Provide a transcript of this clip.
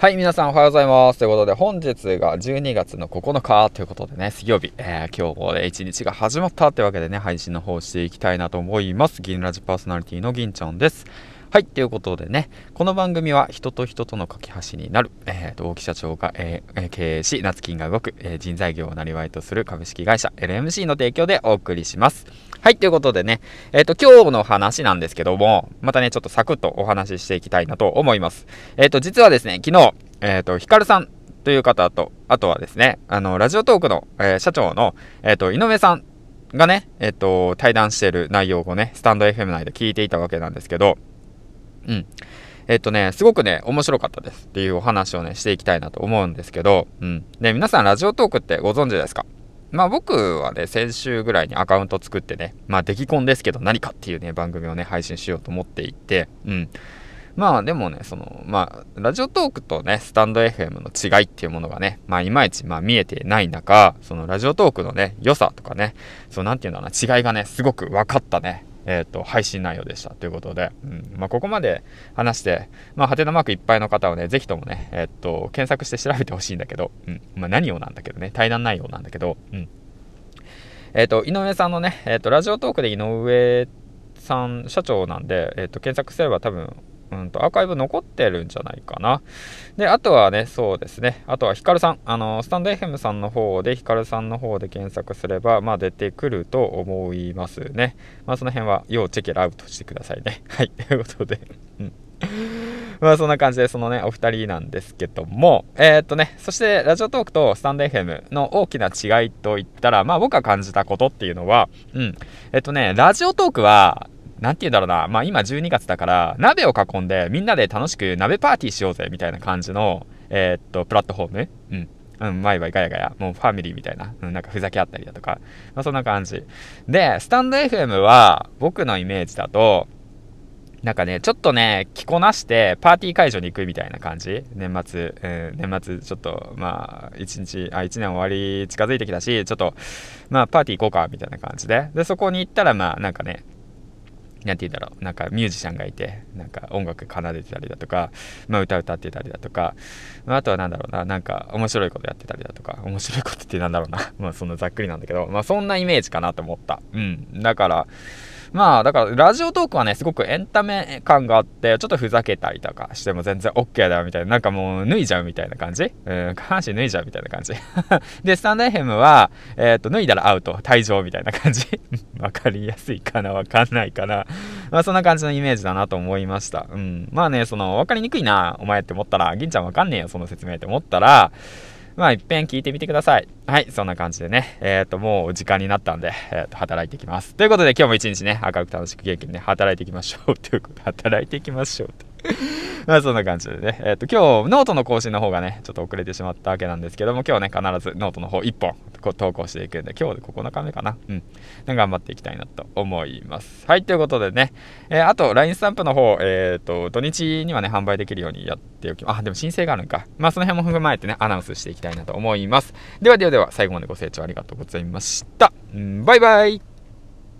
はい、皆さんおはようございます。ということで、本日が12月の9日ということでね、水曜日、えー、今日もね、一日が始まったというわけでね、配信の方していきたいなと思います。銀ラジパーソナリティの銀ちゃんです。はい、ということでね、この番組は人と人との架け橋になる、えー、と大木社長が、えー、経営し、夏金が動く、えー、人材業をなりわいとする株式会社 LMC の提供でお送りします。はい、ということでね、えっ、ー、と、今日の話なんですけども、またね、ちょっとサクッとお話ししていきたいなと思います。えっ、ー、と、実はですね、昨日、えっ、ー、と、ヒカルさんという方と、あとはですね、あの、ラジオトークの、え社長の、えっ、と、井上さんがね、えっ、と、対談している内容をね、スタンド FM 内で聞いていたわけなんですけど、うん。えっとね、すごくね、面白かったですっていうお話をね、していきたいなと思うんですけど、うん。で、皆さんラジオトークってご存知ですか？まあ僕はね、先週ぐらいにアカウント作ってね、まあ出来婚ですけど何かっていうね、番組をね、配信しようと思っていて、うん。まあでもね、その、まあ、ラジオトークとね、スタンド FM の違いっていうものがね、まあいまいちまあ見えてない中、そのラジオトークのね、良さとかね、そうなんていうんだろうな、違いがね、すごく分かったね、えっ、ー、と、配信内容でしたということで、うん、まあ、ここまで話して、まあ、ハテナマークいっぱいの方はね、ぜひともね、えっ、ー、と、検索して調べてほしいんだけど、うん、まあ、何をなんだけどね、対談内容なんだけど、うん。えっ、ー、と、井上さんのね、えっ、と、ラジオトークで井上さん、社長なんで、えっ、と、検索すれば多分、うんと、アーカイブ残ってるんじゃないかな。で、あとはね、そうですね。あとはヒカルさん。あの、スタンド FM さんの方で、ヒカルさんの方で検索すれば、まあ出てくると思いますね。まあその辺は、要チェケラウトしてくださいね。はい。ということで、うん。まあそんな感じで、そのね、お二人なんですけども、えー、っとね、そしてラジオトークとスタンド FM の大きな違いといったら、まあ僕が感じたことっていうのは、うん。えっとね、ラジオトークは、なんて言うんだろうな。まあ今12月だから、鍋を囲んでみんなで楽しく鍋パーティーしようぜみたいな感じの、えー、っと、プラットフォームうん。うん、ワイワイガヤガヤ、もうファミリーみたいな、うん、なんかふざけ合ったりだとか、まあそんな感じ。で、スタンド FM は、僕のイメージだと、なんかね、ちょっとね、着こなして、パーティー会場に行くみたいな感じ。年末、うん、年末、ちょっと、まあ、一日、あ、一年終わり近づいてきたし、ちょっと、まあ、パーティー行こうか、みたいな感じで。で、そこに行ったら、まあ、なんかね、なんて言うんだろう、なんかミュージシャンがいて、なんか音楽奏でてたりだとか、まあ歌歌ってたりだとか、まあ、あとは何だろうな、なんか面白いことやってたりだとか、面白いことってなんだろうな、まあそんなざっくりなんだけど、まあそんなイメージかなと思った。うん。だから、まあ、だから、ラジオトークはね、すごくエンタメ感があって、ちょっとふざけたりとかしても全然 OK だよみたいな、なんかもう脱いじゃうみたいな感じ？うん、下半身脱いじゃうみたいな感じ？で、スタンド FM は、えっ、ー、と、脱いだらアウト、退場みたいな感じ？わかりやすいかなわかんないかなまあ、そんな感じのイメージだなと思いました。うん。まあね、その、わかりにくいな、お前って思ったら、銀ちゃんわかんねえよ、その説明って思ったら、まあ、いっぺん聞いてみてください。はい、そんな感じでね、えっ、ー、と、もう時間になったんで、えっ、ー、と、働いていきます。ということで、今日も一日ね、明るく楽しく元気にね、働いていきましょう。ということで、働いていきましょう。まあそんな感じでね、えっ、ー、と今日ノートの更新の方がね、ちょっと遅れてしまったわけなんですけども、今日ね、必ずノートの方1本投稿していくんで、今日で9日目かな。うん。頑張っていきたいなと思います。はい、ということでね、えー、あと LINE スタンプの方、えっ、ー、と、土日にはね、販売できるようにやっておきます。あ、でも申請があるんか。まあその辺も踏まえてね、アナウンスしていきたいなと思います。ではではでは、最後までご清聴ありがとうございました。うん、バイバイ